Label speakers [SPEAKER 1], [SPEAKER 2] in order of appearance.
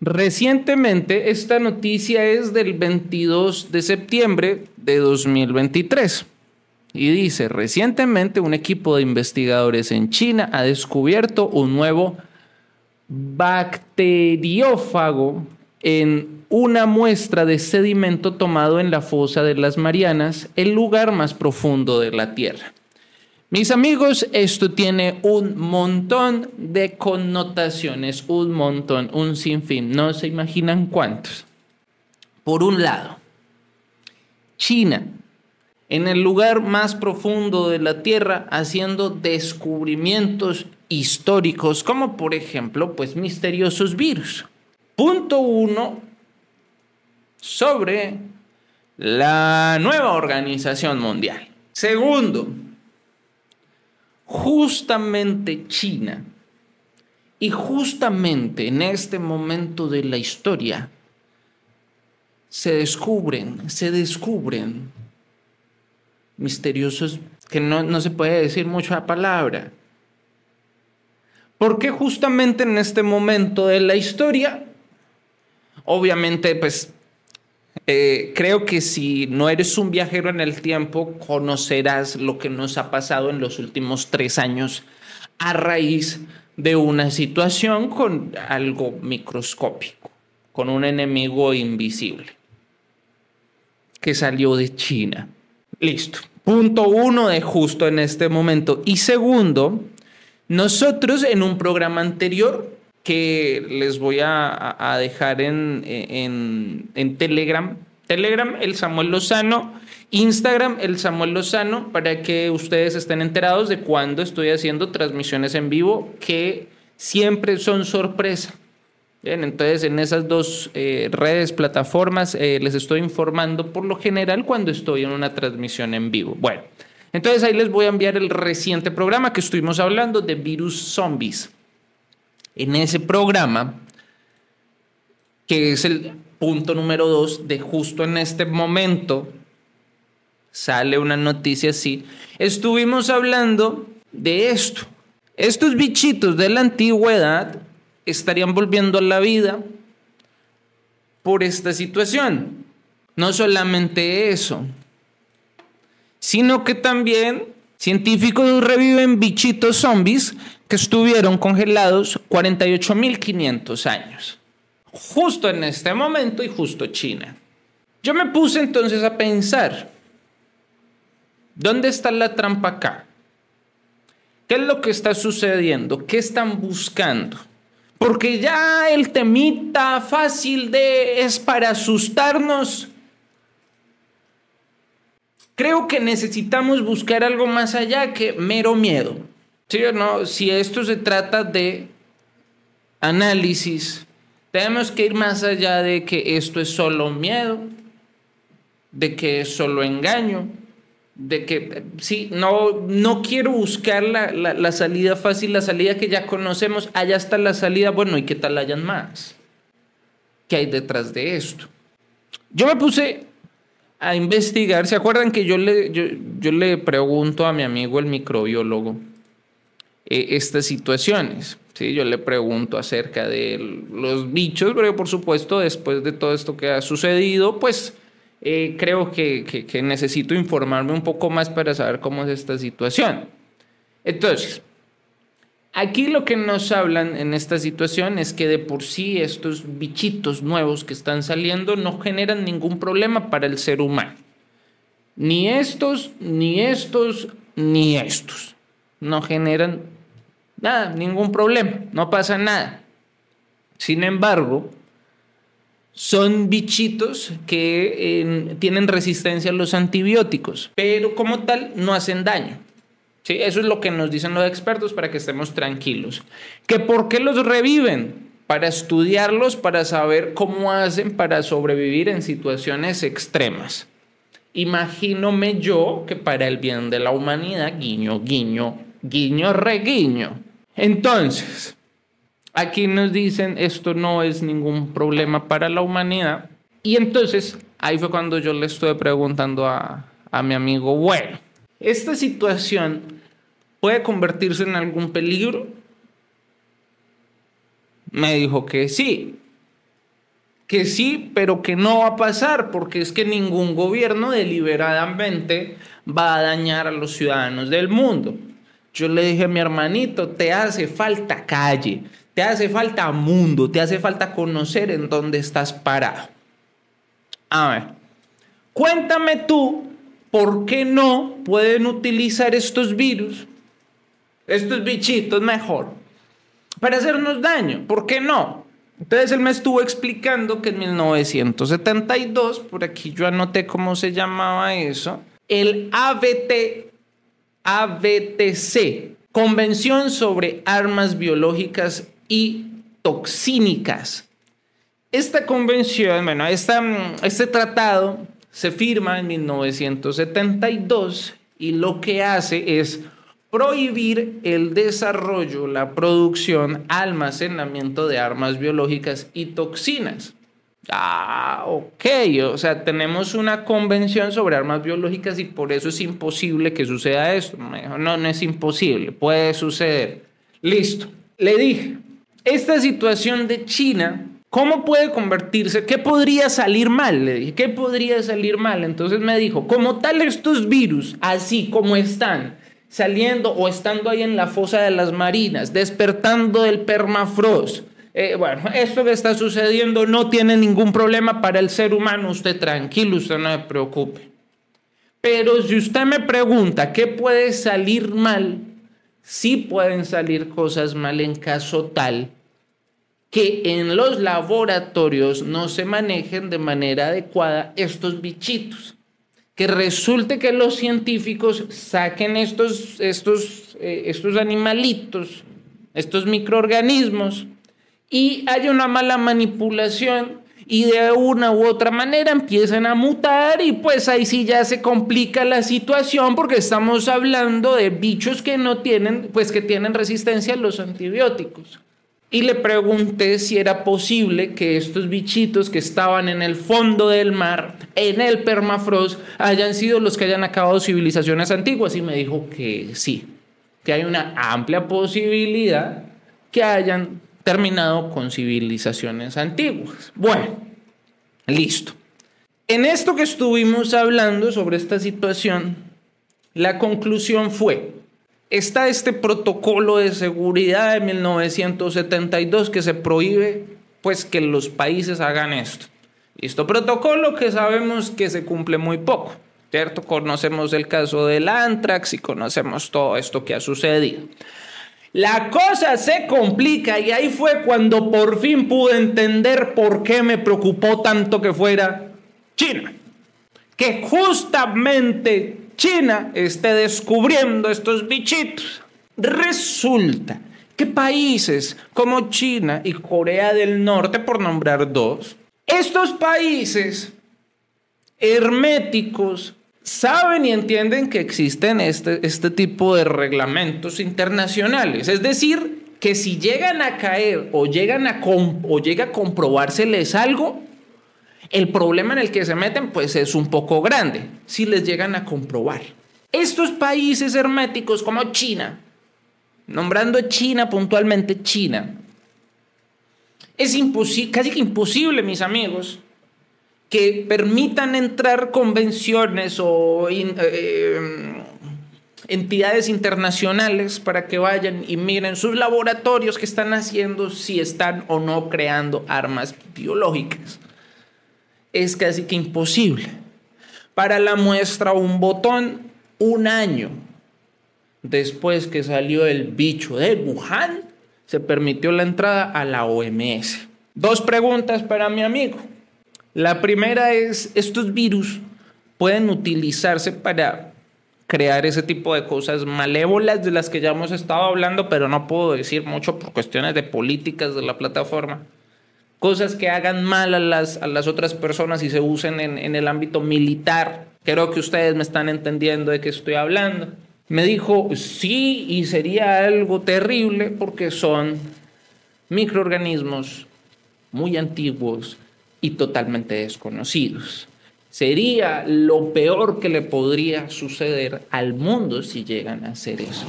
[SPEAKER 1] Recientemente, esta noticia es del 22 de septiembre de 2023. Y dice, recientemente un equipo de investigadores en China ha descubierto un nuevo bacteriófago en una muestra de sedimento tomado en la fosa de las Marianas, el lugar más profundo de la Tierra. Mis amigos, esto tiene un montón de connotaciones, un montón, un sinfín, no se imaginan cuántos. Por un lado, China, en el lugar más profundo de la Tierra, haciendo descubrimientos históricos, como por ejemplo, pues misteriosos virus. Punto uno, sobre la nueva organización mundial. Segundo, justamente China y justamente en este momento de la historia se descubren, se descubren misteriosos que no, no se puede decir mucho la palabra. Porque justamente en este momento de la historia, obviamente, pues eh, creo que si no eres un viajero en el tiempo, conocerás lo que nos ha pasado en los últimos tres años a raíz de una situación con algo microscópico, con un enemigo invisible que salió de China. Listo. Punto uno de justo en este momento. Y segundo, nosotros en un programa anterior que les voy a, dejar en, en, Telegram. Telegram, el Samuel Lozano. Instagram, el Samuel Lozano, para que ustedes estén enterados de cuando estoy haciendo transmisiones en vivo, que siempre son sorpresa. Bien, entonces en esas dos eh, redes, plataformas, eh, les estoy informando por lo general cuando estoy en una transmisión en vivo. Bueno, entonces ahí les voy a enviar el reciente programa que estuvimos hablando de virus zombies en ese programa, que es el punto número dos de justo en este momento, sale una noticia así, estuvimos hablando de esto. Estos bichitos de la antigüedad estarían volviendo a la vida por esta situación. No solamente eso, sino que también científicos reviven bichitos zombies que estuvieron congelados 48.500 años. Justo en este momento y justo China. Yo me puse entonces a pensar, ¿dónde está la trampa acá? ¿Qué es lo que está sucediendo? ¿Qué están buscando? Porque ya el temita fácil de es para asustarnos. Creo que necesitamos buscar algo más allá que mero miedo. ¿Sí o no? Si esto se trata de análisis, tenemos que ir más allá de que esto es solo miedo, de que es solo engaño, de que sí, no, no quiero buscar la, la, salida fácil, la salida que ya conocemos, allá está la salida, bueno, ¿y qué tal hayan más? ¿Qué hay detrás de esto? Yo me puse a investigar, ¿se acuerdan que yo le, yo, yo le pregunto a mi amigo el microbiólogo? Eh, estas situaciones. ¿sí? Yo le pregunto acerca de los bichos, pero por supuesto después de todo esto que ha sucedido, pues eh, creo que, que, necesito informarme un poco más para saber cómo es esta situación. Entonces, aquí lo que nos hablan en esta situación es que de por sí estos bichitos nuevos que están saliendo no generan ningún problema para el ser humano. Ni estos, ni estos, ni estos. No generan Nada, ningún problema, no pasa nada. Sin embargo, son bichitos que tienen resistencia a los antibióticos, pero como tal no hacen daño. ¿Sí? Eso es lo que nos dicen los expertos para que estemos tranquilos. ¿Que ¿Por qué los reviven? Para estudiarlos, para saber cómo hacen para sobrevivir en situaciones extremas. Imagínome yo que para el bien de la humanidad, guiño, guiño, guiño, reguiño, entonces, aquí nos dicen esto no es ningún problema para la humanidad. Y entonces, ahí fue cuando yo le estuve preguntando a, a mi amigo, bueno, ¿esta situación puede convertirse en algún peligro? Me dijo que sí. que sí, pero que no va a pasar, porque es que ningún gobierno deliberadamente va a dañar a los ciudadanos del mundo. Yo le dije a mi hermanito, te hace falta calle, te hace falta mundo, te hace falta conocer en dónde estás parado. A ver, cuéntame tú por qué no pueden utilizar estos virus, estos bichitos mejor, para hacernos daño. ¿Por qué no? Entonces él me estuvo explicando que en 1972, por aquí yo anoté cómo se llamaba eso, el ABT, ABTC, Convención sobre Armas Biológicas y Toxínicas. Esta convención, bueno, este tratado se firma en 1972 y lo que hace es prohibir el desarrollo, la producción, almacenamiento de armas biológicas y toxinas. Ah, ok, o sea, tenemos una convención sobre armas biológicas y por eso es imposible que suceda esto. No, no es imposible, puede suceder. Listo, le dije, esta situación de China, ¿cómo puede convertirse? ¿Qué podría salir mal? Le dije, ¿qué podría salir mal? Entonces me dijo, como tal estos virus, así como están, saliendo o estando ahí en la fosa de las marinas, despertando del permafrost. Eh, bueno, esto que está sucediendo no tiene ningún problema para el ser humano, usted tranquilo, usted no se preocupe. Pero si usted me pregunta qué puede salir mal, sí pueden salir cosas mal en caso tal que en los laboratorios no se manejen de manera adecuada estos bichitos que resulte que los científicos saquen estos, estos, eh, estos animalitos, estos microorganismos, y haya una mala manipulación y de una u otra manera empiezan a mutar y pues ahí sí ya se complica la situación porque estamos hablando de bichos que no tienen, pues que tienen resistencia a los antibióticos y le pregunté si era posible que estos bichitos que estaban en el fondo del mar, en el permafrost, hayan sido los que hayan acabado civilizaciones antiguas. Y me dijo que sí, que hay una amplia posibilidad que hayan terminado con civilizaciones antiguas. Bueno, listo. En esto que estuvimos hablando sobre esta situación, la conclusión fue, está este protocolo de seguridad de 1972 que se prohíbe pues que los países hagan esto. Listo, protocolo que sabemos que se cumple muy poco, ¿cierto? Conocemos el caso del Antrax y conocemos todo esto que ha sucedido. La cosa se complica y ahí fue cuando por fin pude entender por qué me preocupó tanto que fuera China. Que justamente China esté descubriendo estos bichitos. Resulta que países como China y Corea del Norte, por nombrar dos, estos países herméticos saben y entienden que existen este, este tipo de reglamentos internacionales. Es decir, que si llegan a caer o llegan a o llega a comprobárseles algo, el problema en el que se meten pues es un poco grande si les llegan a comprobar. Estos países herméticos como China, nombrando China puntualmente China, es casi que imposible, mis amigos, que permitan entrar convenciones o eh, entidades internacionales para que vayan y miren sus laboratorios que están haciendo si están o no creando armas biológicas es casi que imposible. Para la muestra un botón, un año después que salió el bicho de Wuhan, se permitió la entrada a la OMS. Dos preguntas para mi amigo. La primera es, ¿estos virus pueden utilizarse para crear ese tipo de cosas malévolas de las que ya hemos estado hablando, pero no puedo decir mucho por cuestiones de políticas de la plataforma? cosas que hagan mal a las, a las otras personas y se usen en, en el ámbito militar. Creo que ustedes me están entendiendo de qué estoy hablando. Me dijo, sí, y sería algo terrible porque son microorganismos muy antiguos y totalmente desconocidos. Sería lo peor que le podría suceder al mundo si llegan a hacer eso.